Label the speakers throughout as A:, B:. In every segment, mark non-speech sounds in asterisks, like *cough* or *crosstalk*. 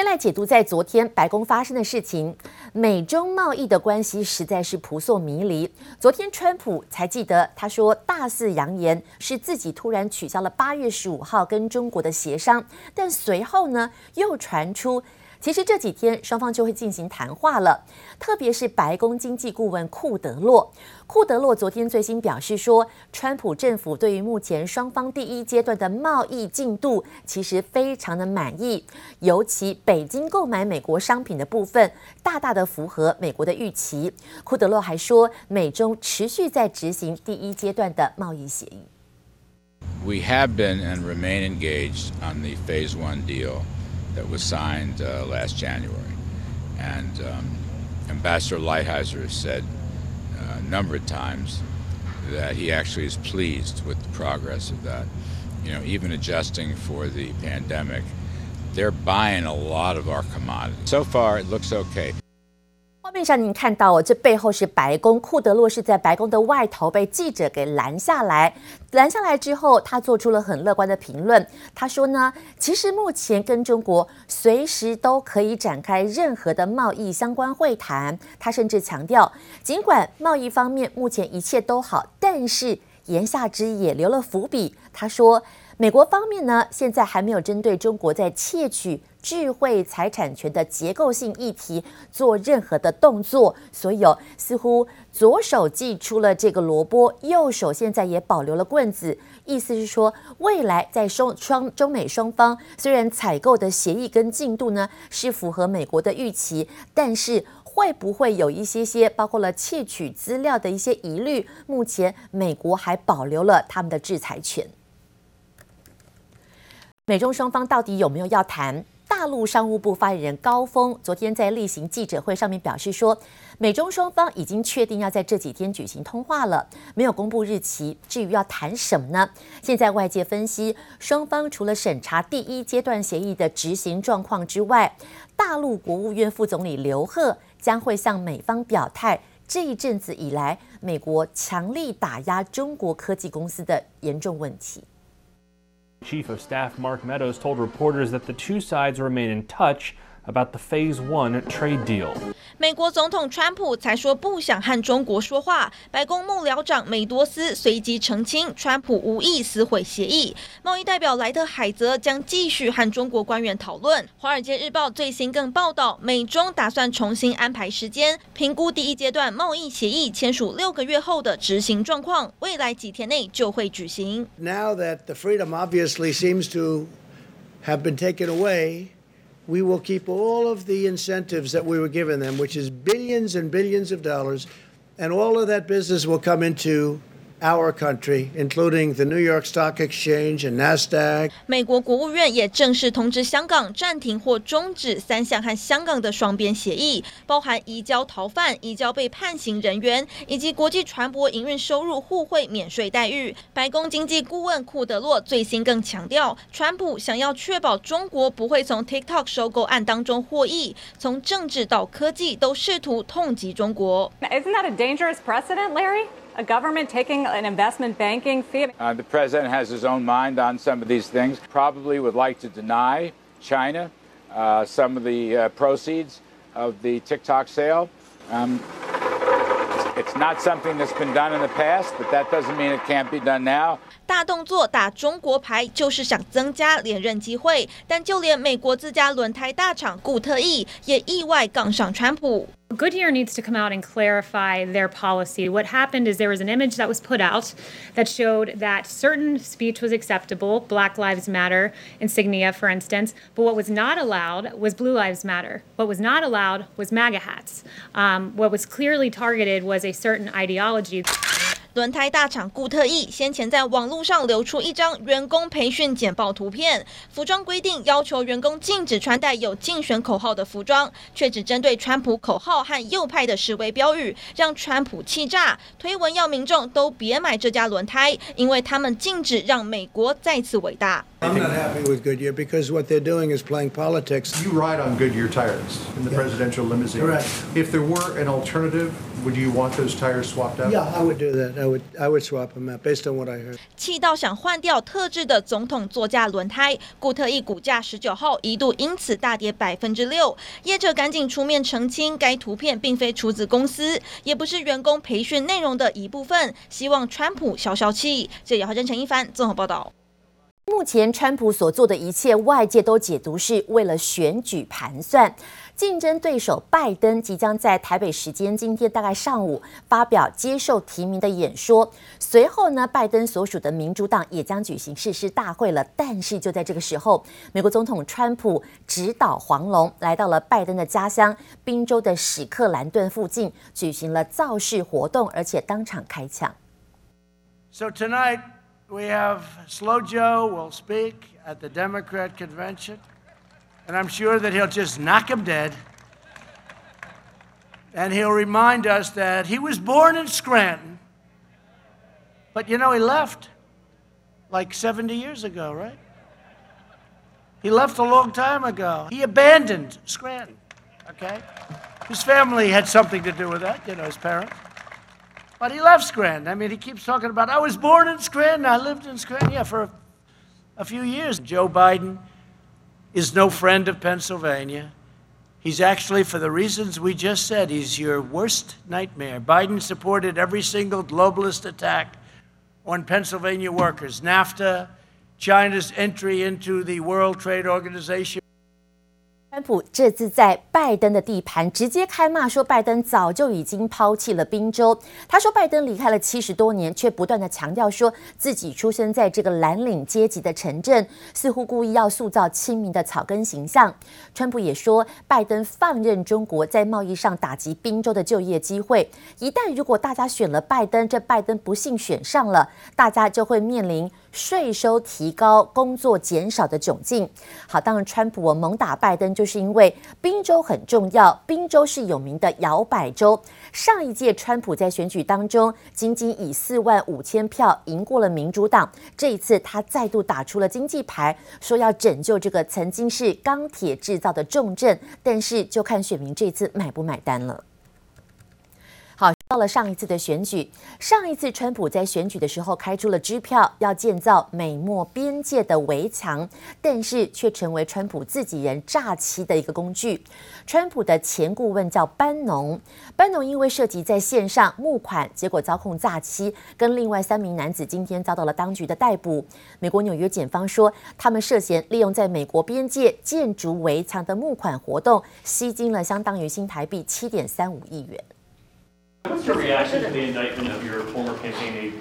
A: 先来解读在昨天白宫发生的事情。美中贸易的关系实在是扑朔迷离。昨天川普才记得，他说大肆扬言是自己突然取消了八月十五号跟中国的协商，但随后呢又传出。其实这几天双方就会进行谈话了，特别是白宫经济顾问库德洛。库德洛昨天最新表示说，川普政府对于目前双方第一阶段的贸易进度其实非常的满意，尤其北京购买美国商品的部分大大的符合美国的预期。库德洛还说，美中持续在执行第一阶段的贸易协议。
B: We have been and remain engaged on the phase one deal. That was signed uh, last January. And um, Ambassador Lighthizer has said uh, a number of times that he actually is pleased with the progress of that. You know, even adjusting for the pandemic, they're buying a lot of our commodities. So far, it looks okay.
A: 画面上您看到哦，这背后是白宫，库德洛是在白宫的外头被记者给拦下来。拦下来之后，他做出了很乐观的评论。他说呢，其实目前跟中国随时都可以展开任何的贸易相关会谈。他甚至强调，尽管贸易方面目前一切都好，但是言下之意也留了伏笔。他说，美国方面呢，现在还没有针对中国在窃取。智慧财产权的结构性议题做任何的动作，所以，似乎左手寄出了这个萝卜，右手现在也保留了棍子，意思是说，未来在双双中美双方虽然采购的协议跟进度呢是符合美国的预期，但是会不会有一些些包括了窃取资料的一些疑虑？目前美国还保留了他们的制裁权。美中双方到底有没有要谈？大陆商务部发言人高峰昨天在例行记者会上面表示说，美中双方已经确定要在这几天举行通话了，没有公布日期。至于要谈什么呢？现在外界分析，双方除了审查第一阶段协议的执行状况之外，大陆国务院副总理刘鹤将会向美方表态，这一阵子以来，美国强力打压中国科技公司的严重问题。
C: Chief of Staff Mark Meadows told reporters that the two sides remain in touch about the Phase One trade deal.
D: 美国总统川普才说不想和中国说话，白宫幕僚长梅多斯随即澄清，川普无意撕毁协议。贸易代表莱特海泽将继续和中国官员讨论。华尔街日报最新更报道，美中打算重新安排时间，评估第一阶段贸易协议签署六个月后的执行状况，未来几天内就会举行。
E: Now that the freedom obviously seems to have been taken away. We will keep all of the incentives that we were giving them, which is billions and billions of dollars, and all of that business will come into our country, including the New York Stock Exchange and Nasdaq.
D: 美国国务院也正式通知香港暂停或终止三项和香港的双边协议，包含移交逃犯、移交被判刑人员以及国际船舶营运收入互惠免税待遇。白宫经济顾问库德洛最新更强调，川普想要确保中国不会从 TikTok 收购案当中获益，从政治到科技都试图痛击中国。
F: Isn't that a dangerous precedent, Larry? a government taking an investment banking fee.
B: Uh, the president has his own mind on some of these things. Probably would like to deny China uh, some of the uh, proceeds of the TikTok sale. Um, it's not something that's been done in the past, but that doesn't mean it can't be done now.
D: 大动作打中国牌，就是想增加连任机会。但就连美国自家轮胎大厂固特异也意外杠上川普。
G: Goodyear needs to come out and clarify their policy. What happened is there was an image that was put out that showed that certain speech was acceptable, Black Lives Matter insignia, for instance, but what was not allowed was Blue Lives Matter. What was not allowed was MAGA hats. Um, what was clearly targeted was a certain ideology.
D: 轮胎大厂固特异先前在网络上流出一张员工培训简报图片，服装规定要求员工禁止穿戴有竞选口号的服装，却只针对川普口号和右派的示威标语，让川普气炸，推文要民众都别买这家轮胎，因为他们禁止让美国再次伟大。
E: I'm not happy with Goodyear because what they're doing is playing politics.
H: You ride on Goodyear tires in the presidential limousine.
E: Correct.
H: If there were an alternative, would you want those tires swapped out?
E: Yeah, I would do that. I would I would swap them out based on what I heard.
D: 气到想换掉特制的总统座驾轮胎，固特异股价十九号一度因此大跌百分之六。业者赶紧出面澄清，该图片并非出自公司，也不是员工培训内容的一部分，希望川普消消气。这姚浩真、陈一凡综合报道。
A: 目前，川普所做的一切，外界都解读是为了选举盘算。竞争对手拜登即将在台北时间今天大概上午发表接受提名的演说，随后呢，拜登所属的民主党也将举行誓师大会了。但是就在这个时候，美国总统川普直捣黄龙，来到了拜登的家乡宾州的史克兰顿附近，举行了造势活动，而且当场开枪。
E: So tonight. We have Slow Joe will speak at the Democrat convention, and I'm sure that he'll just knock him dead. And he'll remind us that he was born in Scranton, but you know, he left like 70 years ago, right? He left a long time ago. He abandoned Scranton, okay? His family had something to do with that, you know, his parents. But he left Scranton. I mean, he keeps talking about, I was born in Scranton, I lived in Scranton, yeah, for a, a few years. Joe Biden is no friend of Pennsylvania. He's actually, for the reasons we just said, he's your worst nightmare. Biden supported every single globalist attack on Pennsylvania workers NAFTA, China's entry into the World Trade Organization.
A: 川普这次在拜登的地盘直接开骂，说拜登早就已经抛弃了宾州。他说拜登离开了七十多年，却不断地强调说自己出生在这个蓝领阶级的城镇，似乎故意要塑造亲民的草根形象。川普也说，拜登放任中国在贸易上打击宾州的就业机会。一旦如果大家选了拜登，这拜登不幸选上了，大家就会面临。税收提高、工作减少的窘境。好，当然，川普我猛打拜登，就是因为宾州很重要。宾州是有名的摇摆州。上一届川普在选举当中，仅仅以四万五千票赢过了民主党。这一次，他再度打出了经济牌，说要拯救这个曾经是钢铁制造的重镇。但是，就看选民这次买不买单了。到了上一次的选举，上一次川普在选举的时候开出了支票，要建造美墨边界的围墙，但是却成为川普自己人诈欺的一个工具。川普的前顾问叫班农，班农因为涉及在线上募款，结果遭控诈欺，跟另外三名男子今天遭到了当局的逮捕。美国纽约检方说，他们涉嫌利用在美国边界建筑围墙的募款活动，吸金了相当于新台币七点三五亿元。
C: Reaction to the indictment of your former campaign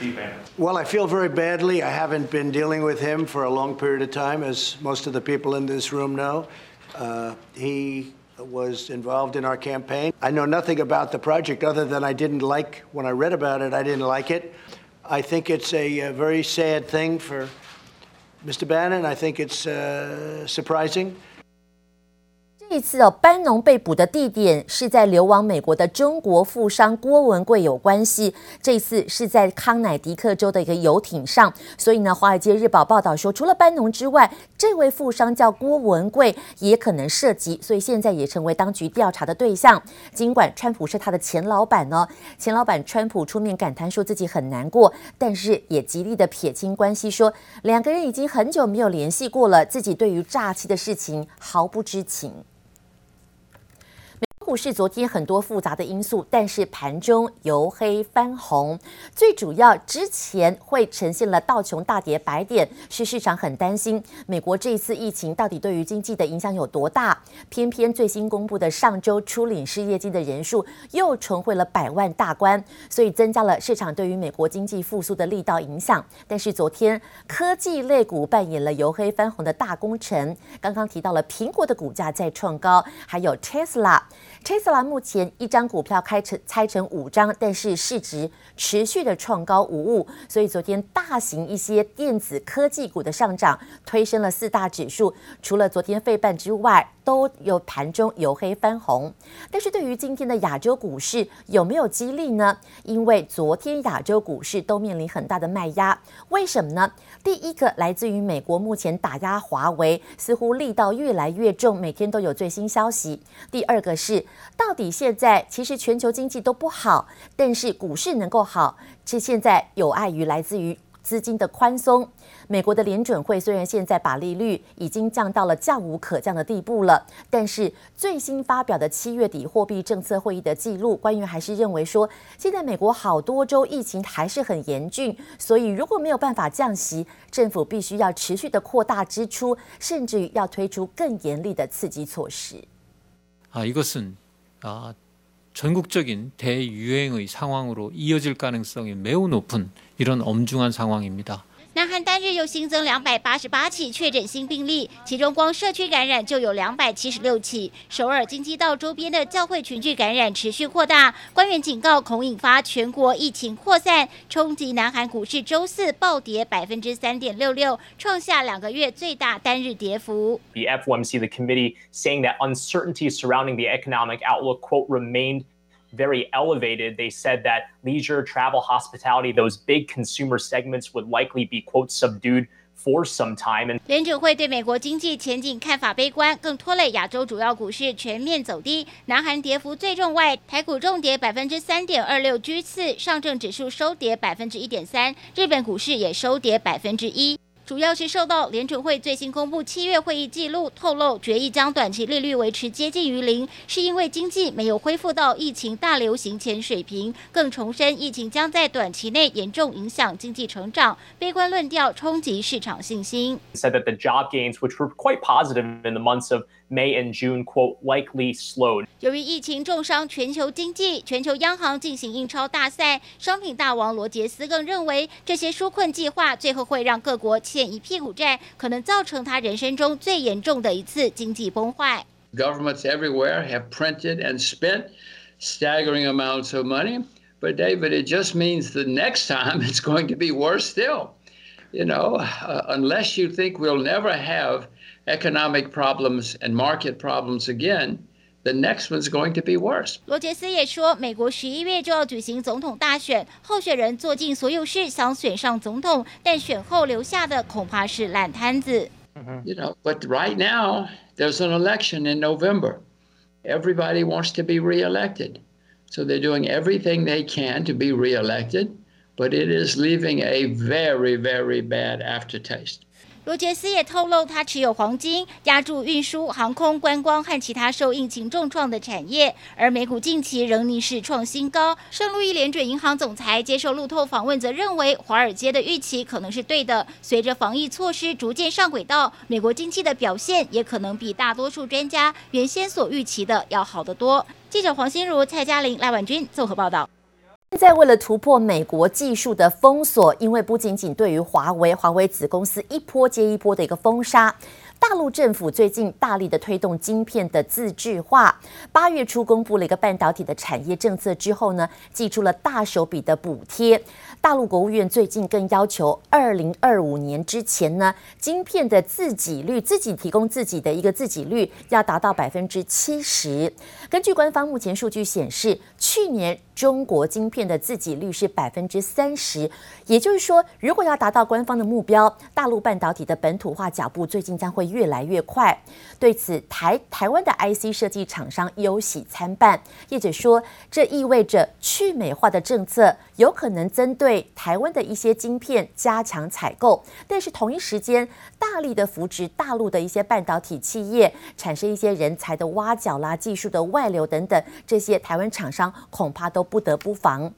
C: aide?
E: Well, I feel very badly. I haven't been dealing with him for a long period of time, as most of the people in this room know. Uh, he was involved in our campaign. I know nothing about the project other than I didn't like, when I read about it, I didn't like it. I think it's a, a very sad thing for Mr. Bannon. I think it's uh, surprising.
A: 这次哦，班农被捕的地点是在流亡美国的中国富商郭文贵有关系。这次是在康乃狄克州的一个游艇上，所以呢，《华尔街日报》报道说，除了班农之外，这位富商叫郭文贵也可能涉及，所以现在也成为当局调查的对象。尽管川普是他的前老板呢，前老板川普出面感叹说自己很难过，但是也极力的撇清关系，说两个人已经很久没有联系过了，自己对于诈欺的事情毫不知情。股市昨天很多复杂的因素，但是盘中由黑翻红，最主要之前会呈现了道琼大跌百点，是市场很担心美国这一次疫情到底对于经济的影响有多大。偏偏最新公布的上周初领失业金的人数又重回了百万大关，所以增加了市场对于美国经济复苏的力道影响。但是昨天科技类股扮演了由黑翻红的大功臣，刚刚提到了苹果的股价在创高，还有 Tesla。Tesla 目前一张股票开成拆成五张，但是市值持续的创高无误，所以昨天大型一些电子科技股的上涨推升了四大指数。除了昨天费半之外，都有盘中由黑翻红。但是对于今天的亚洲股市有没有激励呢？因为昨天亚洲股市都面临很大的卖压，为什么呢？第一个来自于美国目前打压华为似乎力道越来越重，每天都有最新消息。第二个是到底现在其实全球经济都不好，但是股市能够好，这现在有碍于来自于。资金的宽松美国的联准会虽然现在把利率已经降到了降无可降的地步了但是最新发表的七月底货币政策会议的记录官员还是认为说现在美国好多州疫情还是很严峻所以如果没有办法降息政府必须要持续的扩大支出甚至于要推出更严厉的刺激措施。
I: 啊一个是啊 전국적인 대유행의 상황으로 이어질 가능성이 매우 높은 이런 엄중한 상황입니다.
J: 南韩单日又新增两百八十八起确诊新病例，其中光社区感染就有两百七十六起。首尔京畿道周边的教会群聚感染持续扩大，官员警告恐引发全国疫情扩散，冲击南韩股市。周四暴跌百分之三点六六，创下两个月最大单日跌幅。
K: The FOMC, the committee, saying that uncertainty surrounding the economic outlook, quote, remained. very elevated. They said that leisure, travel, hospitality, those big consumer segments would likely be, quote, subdued for some time. And
J: 联准会对美国经济前景看法悲观，更拖累亚洲主要股市全面走低。南韩跌幅最重外，台股重跌百分之三点二六，居次；上证指数收跌百分之一点三，日本股市也收跌百分之一。 主要是受到联储会最新公布七月会议记录，透露决议将短期利率维持接近于零，是因为经济没有恢复到疫情大流行前水平，更重申疫情将在短期内严重影响经济成长，悲观论调冲击市场信心。
K: Said that the job gains, which were quite positive in the months of May and June, quote, likely slowed.
J: 由于疫情重伤全球经济，全球央行进行印钞大赛，商品大王罗杰斯更认为，这些纾困计划最后会让各国欠一屁股债，可能造成他人生中最严重的一次经济崩坏。
L: Governments everywhere have printed and spent staggering amounts of money, but David, it just means the next time *laughs* it's going to be worse still. You know, uh, unless you think we'll never have economic problems and market problems again. The next one's going to be worse.
J: 罗杰斯也说，美国十一月就要举行总统大选，候选人做尽所有事想选上总统，但选后留下的恐怕是烂摊子。
L: You know, but right now there's an election in November. Everybody wants to be reelected, so they're doing everything they can to be reelected, but it is leaving a very, very bad aftertaste.
J: 罗杰斯也透露，他持有黄金，押注运输、航空、观光和其他受疫情重创的产业。而美股近期仍逆势创新高。圣路易联准银行总裁接受路透访问，则认为华尔街的预期可能是对的。随着防疫措施逐渐上轨道，美国经济的表现也可能比大多数专家原先所预期的要好得多。记者黄心如、蔡嘉玲、赖婉君综合报道。
A: 现在为了突破美国技术的封锁，因为不仅仅对于华为、华为子公司一波接一波的一个封杀。大陆政府最近大力的推动晶片的自制化，八月初公布了一个半导体的产业政策之后呢，祭出了大手笔的补贴。大陆国务院最近更要求，二零二五年之前呢，晶片的自给率，自己提供自己的一个自给率要达到百分之七十。根据官方目前数据显示，去年中国晶片的自给率是百分之三十，也就是说，如果要达到官方的目标，大陆半导体的本土化脚步最近将会。越来越快，对此台台湾的 IC 设计厂商忧喜参半。业者说，这意味着去美化的政策有可能针对台湾的一些晶片加强采购，但是同一时间大力的扶植大陆的一些半导体企业，产生一些人才的挖角啦、技术的外流等等，这些台湾厂商恐怕都不得不防。